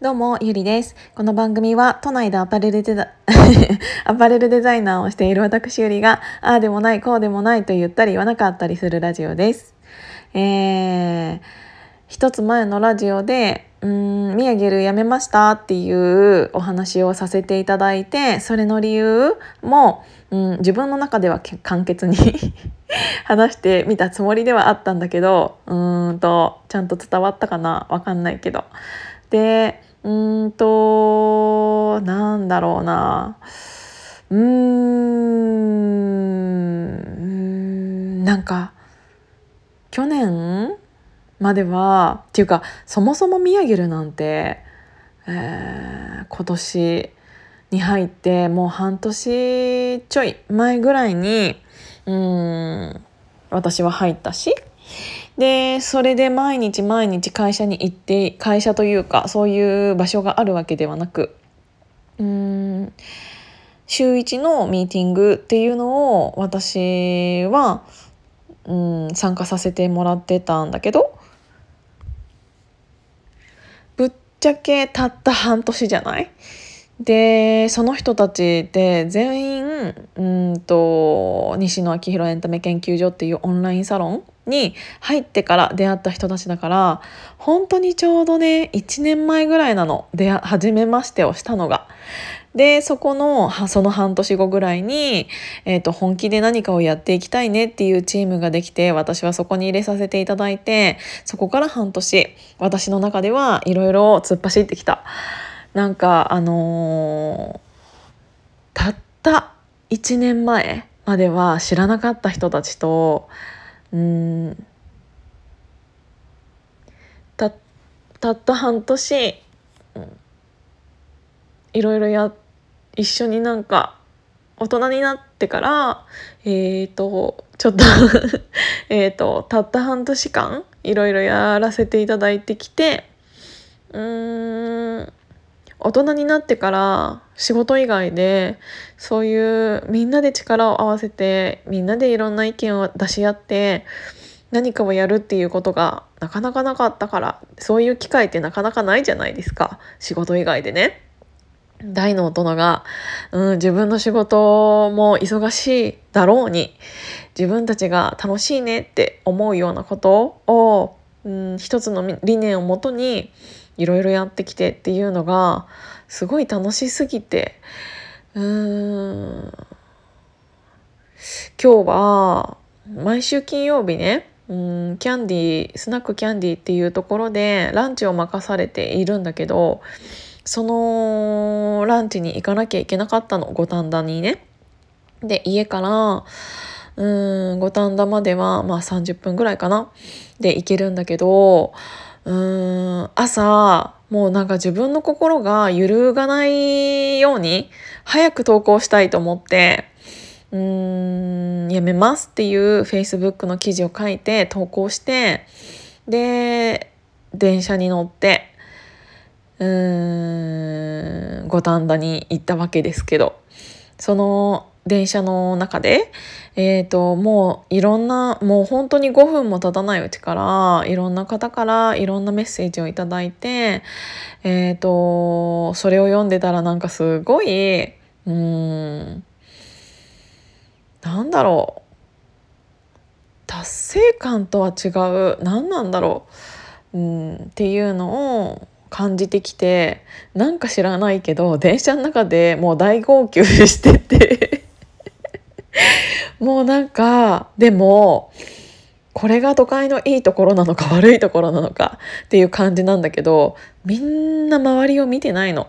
どうも、ゆりです。この番組は、都内でアパレルデザ アパレルデザイナーをしている私ゆりが、ああでもない、こうでもないと言ったり言わなかったりするラジオです。えー、一つ前のラジオで、うん、ミヤゲルやめましたっていうお話をさせていただいて、それの理由も、うん、自分の中では簡潔に 話してみたつもりではあったんだけど、うんと、ちゃんと伝わったかな？わかんないけど。で、うんとなんだろうな。うーんなんか去年まではっていうかそもそもミヤゲルなんて、えー、今年に入ってもう半年ちょい前ぐらいにうん私は入ったしでそれで毎日毎日会社に行って会社というかそういう場所があるわけではなくうん週1のミーティングっていうのを私はうん参加させてもらってたんだけどぶっちゃけたった半年じゃない？でその人たちって全員うんと西野昭弘エンタメ研究所っていうオンラインサロンに入ってから出会った人たちだから本当にちょうどね1年前ぐらいなの出初めましてをしたのが。でそこのその半年後ぐらいに、えーと、本気で何かをやっていきたいねっていうチームができて私はそこに入れさせていただいてそこから半年私の中ではいろいろ突っ走ってきた。なんかあのー、たった1年前までは知らなかった人たちとうん。たたった半年、うん、いろいろや一緒になんか大人になってからえっ、ー、とちょっと えっとたった半年間いろいろやらせていただいてきてうん。大人になってから仕事以外でそういうみんなで力を合わせてみんなでいろんな意見を出し合って何かをやるっていうことがなかなかなかったからそういう機会ってなかなかないじゃないですか仕事以外でね。大の大人が、うん、自分の仕事も忙しいだろうに自分たちが楽しいねって思うようなことを、うん、一つの理念をもとにいろいろやってきてっていうのがすごい楽しすぎて。うーん。今日は毎週金曜日ね。うんキャンディースナックキャンディーっていうところでランチを任されているんだけどそのランチに行かなきゃいけなかったの。五反田にね。で家からうん五反田まではまあ30分ぐらいかな。で行けるんだけどうーん朝もうなんか自分の心が揺るがないように早く投稿したいと思ってうーんやめますっていう Facebook の記事を書いて投稿してで電車に乗ってうーん五反田に行ったわけですけどその電車の中で、えーと、もういろんなもう本当に5分も経たないうちからいろんな方からいろんなメッセージを頂いて、えーと、それを読んでたらなんかすごいうんなんだろう達成感とは違う何なんだろう、うん、っていうのを感じてきてなんか知らないけど電車の中でもう大号泣してて。もうなんかでもこれが都会のいいところなのか 悪いところなのかっていう感じなんだけどみんな周りを見てないの。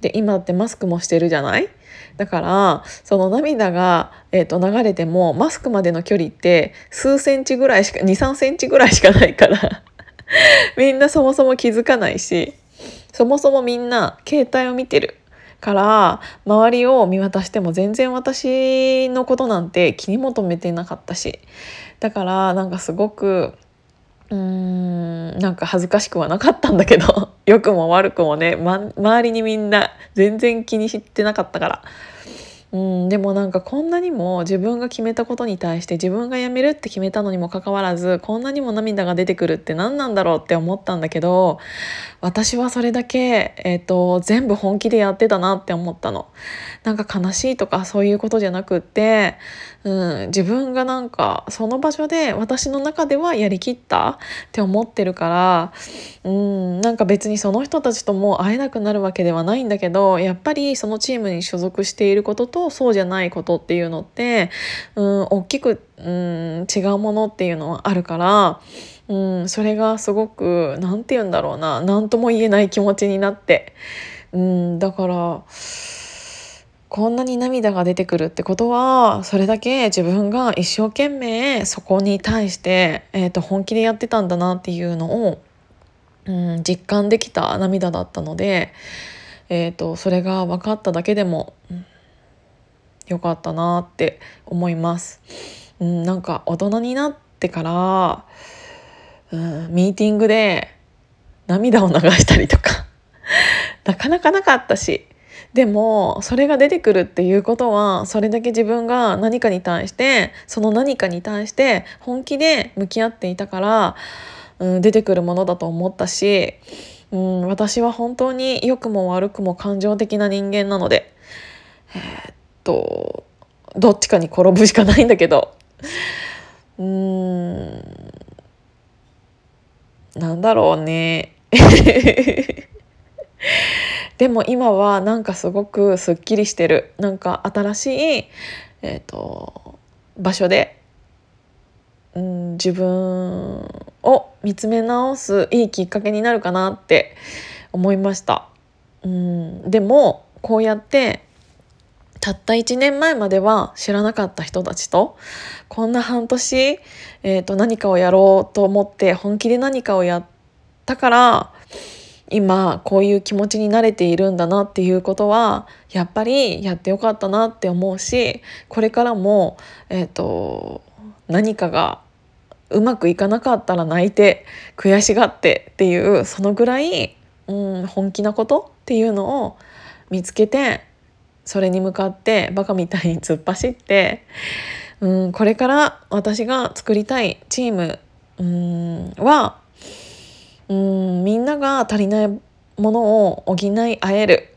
で今ってマスクもしてるじゃない？だからその涙が、えーと、流れてもマスクまでの距離って数センチぐらいしか23センチぐらいしかないから みんなそもそも気づかないしそもそもみんな携帯を見てるから周りを見渡しても全然私のことなんて気にも留めてなかったしだからなんかすごくうーんなんか恥ずかしくはなかったんだけど 良くも悪くもね、ま、周りにみんな全然気にしてなかったから。うん、でもなんかこんなにも自分が決めたことに対して自分が辞めるって決めたのにもかかわらずこんなにも涙が出てくるって何なんだろうって思ったんだけど私はそれだけ、えーと、全部本気でやってたなって思ったの。なんか悲しいとかそういうことじゃなくって、うん、自分がなんかその場所で私の中ではやりきったって思ってるから、うん、なんか別にその人たちとも会えなくなるわけではないんだけどやっぱりそのチームに所属していることとそうじゃないことっていうのって、うん、大きく、うん、違うものっていうのはあるから、うん、それがすごく何て言うんだろうな何とも言えない気持ちになって、うん、だからこんなに涙が出てくるってことはそれだけ自分が一生懸命そこに対して、えー、と本気でやってたんだなっていうのを、うん、実感できた涙だったので、えーと、それが分かっただけでも、うん、よかったなって思います。うん、なんか大人になってから、ミーティングで涙を流したりとか。なかなかなかったし。でもそれが出てくるっていうことはそれだけ自分が何かに対してその何かに対して本気で向き合っていたから、うん、出てくるものだと思ったしうん、私は本当に良くも悪くも感情的な人間なので、えー、っとどっちかに転ぶしかないんだけど。うーん。なんだろうね でも今はなんかすごくすっきりしてるなんか新しい、えーと場所でうん、自分を見つめ直すいいきっかけになるかなって思いました。うん、でもこうやってたった1年前までは知らなかった人たちとこんな半年、えー、と何かをやろうと思って本気で何かをやったから今こういう気持ちに慣れているんだなっていうことはやっぱりやってよかったなって思うしこれからも、えーと何かがうまくいかなかったら泣いて悔しがってっていうそのぐらい、うん、本気なことっていうのを見つけてそれに向かってバカみたいに突っ走って、うん、これから私が作りたいチーム、うん、は、うん、みんなが足りないものを補い合える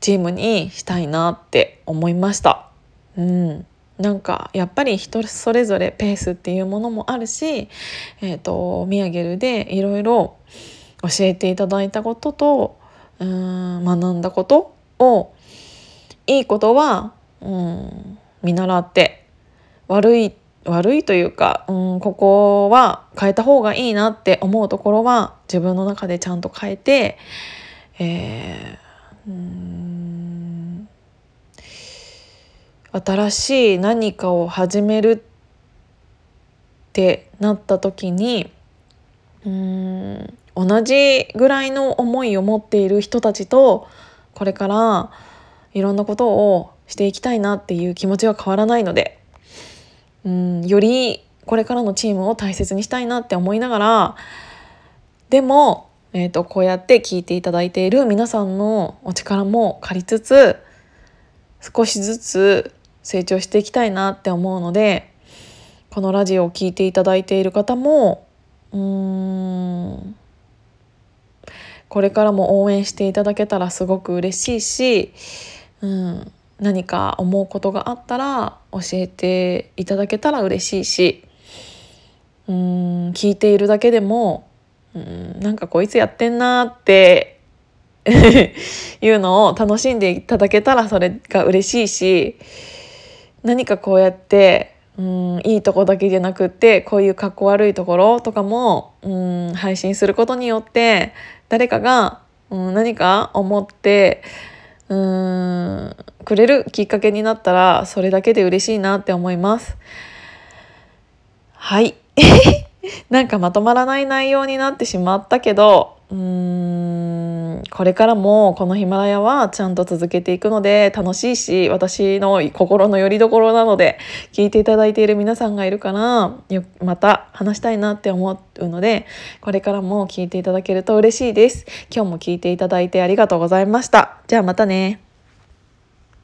チームにしたいなって思いました。うんなんかやっぱり人それぞれペースっていうものもあるし、えーと、ミヤゲルでいろいろ教えていただいたこととうん学んだことをいいことはうん見習って悪い悪いというか、うん、ここは変えた方がいいなって思うところは自分の中でちゃんと変えて、えー、うん新しい何かを始めるってなった時にうん同じぐらいの思いを持っている人たちとこれからいろんなことをしていきたいなっていう気持ちは変わらないのでうんよりこれからのチームを大切にしたいなって思いながらでも、えーとこうやって聞いていただいている皆さんのお力も借りつつ少しずつ成長していきたいなって思うのでこのラジオを聴いていただいている方もうーんこれからも応援していただけたらすごく嬉しいし、うん、何か思うことがあったら教えていただけたら嬉しいしうん聞いているだけでもうんなんかこいつやってんなって いうのを楽しんでいただけたらそれが嬉しいし何かこうやってうんいいとこだけじゃなくってこういうかっこ悪いところとかもうん配信することによって誰かがうん何か思ってうんくれるきっかけになったらそれだけで嬉しいなって思います。はい なんかまとまらない内容になってしまったけどうーんこれからもこのヒマラヤはちゃんと続けていくので楽しいし私の心の拠り所なので聞いていただいている皆さんがいるからまた話したいなって思うのでこれからも聞いていただけると嬉しいです。今日も聞いていただいてありがとうございました。じゃあまたね。